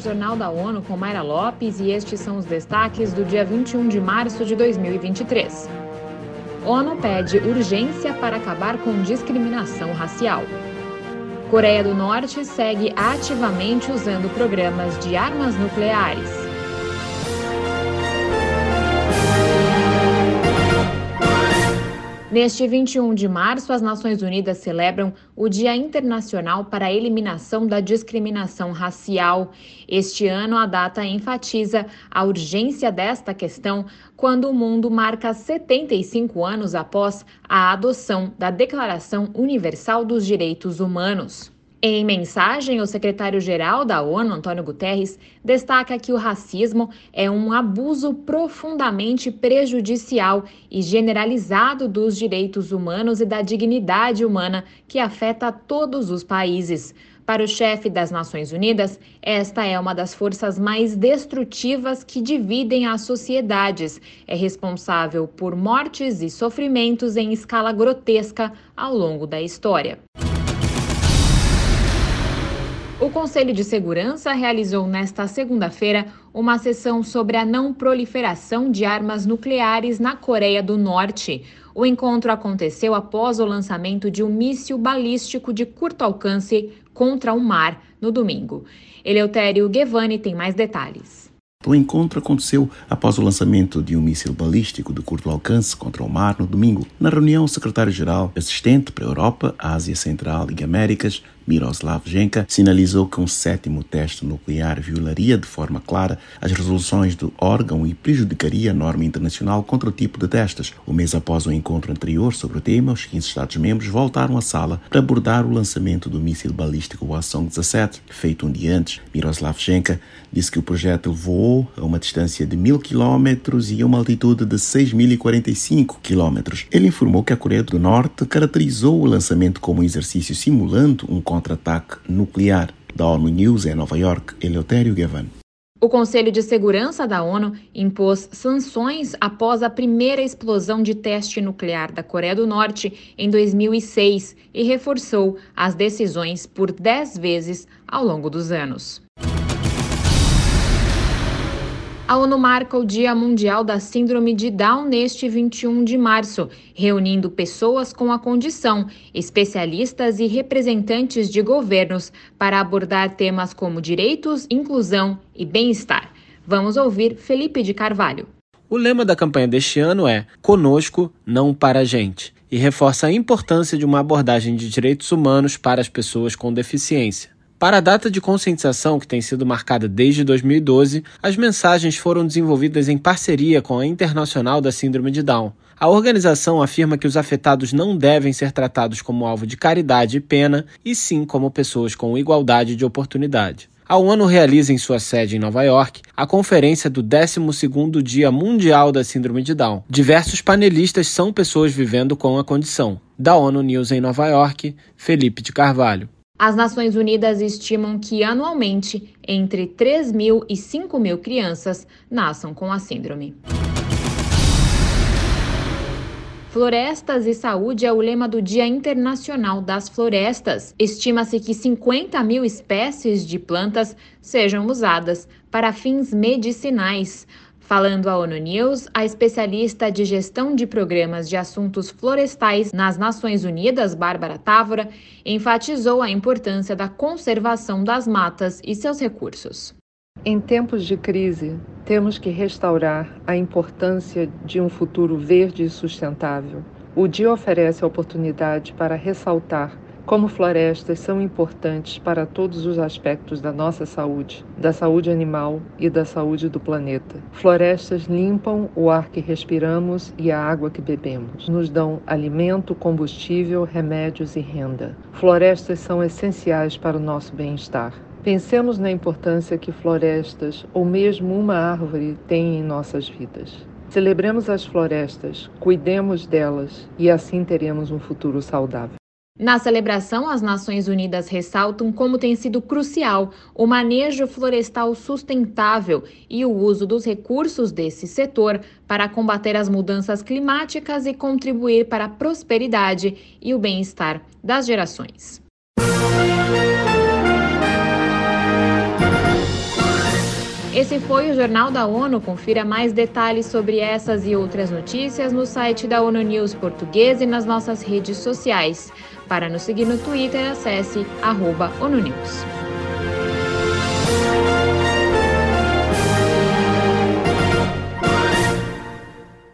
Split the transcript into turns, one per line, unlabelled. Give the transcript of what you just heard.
Jornal da ONU com Mayra Lopes e estes são os destaques do dia 21 de março de 2023. ONU pede urgência para acabar com discriminação racial. Coreia do Norte segue ativamente usando programas de armas nucleares. Neste 21 de março, as Nações Unidas celebram o Dia Internacional para a Eliminação da Discriminação Racial. Este ano, a data enfatiza a urgência desta questão quando o mundo marca 75 anos após a adoção da Declaração Universal dos Direitos Humanos. Em mensagem, o secretário-geral da ONU, Antônio Guterres, destaca que o racismo é um abuso profundamente prejudicial e generalizado dos direitos humanos e da dignidade humana que afeta todos os países. Para o chefe das Nações Unidas, esta é uma das forças mais destrutivas que dividem as sociedades. É responsável por mortes e sofrimentos em escala grotesca ao longo da história. O Conselho de Segurança realizou nesta segunda-feira uma sessão sobre a não proliferação de armas nucleares na Coreia do Norte. O encontro aconteceu após o lançamento de um míssil balístico de curto alcance contra o mar no domingo. Eleutério Guevani tem mais detalhes.
O encontro aconteceu após o lançamento de um míssil balístico de curto alcance contra o mar no domingo. Na reunião, o secretário-geral assistente para a Europa, Ásia Central e Américas, Miroslav Genka, sinalizou que um sétimo teste nuclear violaria de forma clara as resoluções do órgão e prejudicaria a norma internacional contra o tipo de testes. O mês após o encontro anterior sobre o tema, os 15 Estados-membros voltaram à sala para abordar o lançamento do míssil balístico Hwasong-17, feito um dia antes. Miroslav Genka disse que o projeto voou a uma distância de mil quilómetros e a uma altitude de 6.045 quilómetros. Ele informou que a Coreia do Norte caracterizou o lançamento como um exercício simulando um contra-ataque nuclear. Da ONU News em Nova York, Eleutério Gavan.
O Conselho de Segurança da ONU impôs sanções após a primeira explosão de teste nuclear da Coreia do Norte em 2006 e reforçou as decisões por dez vezes ao longo dos anos. A ONU marca o Dia Mundial da Síndrome de Down neste 21 de março, reunindo pessoas com a condição, especialistas e representantes de governos para abordar temas como direitos, inclusão e bem-estar. Vamos ouvir Felipe de Carvalho.
O lema da campanha deste ano é Conosco, não para a gente, e reforça a importância de uma abordagem de direitos humanos para as pessoas com deficiência. Para a data de conscientização, que tem sido marcada desde 2012, as mensagens foram desenvolvidas em parceria com a Internacional da Síndrome de Down. A organização afirma que os afetados não devem ser tratados como alvo de caridade e pena, e sim como pessoas com igualdade de oportunidade. A ONU realiza em sua sede em Nova York a conferência do 12º Dia Mundial da Síndrome de Down. Diversos panelistas são pessoas vivendo com a condição. Da ONU News em Nova York, Felipe de Carvalho.
As Nações Unidas estimam que anualmente entre 3 mil e 5 mil crianças nasçam com a síndrome. Florestas e Saúde é o lema do Dia Internacional das Florestas. Estima-se que 50 mil espécies de plantas sejam usadas para fins medicinais. Falando à ONU News, a especialista de gestão de programas de assuntos florestais nas Nações Unidas, Bárbara Távora, enfatizou a importância da conservação das matas e seus recursos.
Em tempos de crise, temos que restaurar a importância de um futuro verde e sustentável. O dia oferece a oportunidade para ressaltar como florestas são importantes para todos os aspectos da nossa saúde, da saúde animal e da saúde do planeta. Florestas limpam o ar que respiramos e a água que bebemos. Nos dão alimento, combustível, remédios e renda. Florestas são essenciais para o nosso bem-estar. Pensemos na importância que florestas ou mesmo uma árvore têm em nossas vidas. Celebremos as florestas, cuidemos delas e assim teremos um futuro saudável.
Na celebração, as Nações Unidas ressaltam como tem sido crucial o manejo florestal sustentável e o uso dos recursos desse setor para combater as mudanças climáticas e contribuir para a prosperidade e o bem-estar das gerações. Esse foi o Jornal da ONU. Confira mais detalhes sobre essas e outras notícias no site da ONU News Português e nas nossas redes sociais. Para nos seguir no Twitter, acesse arroba ONU News.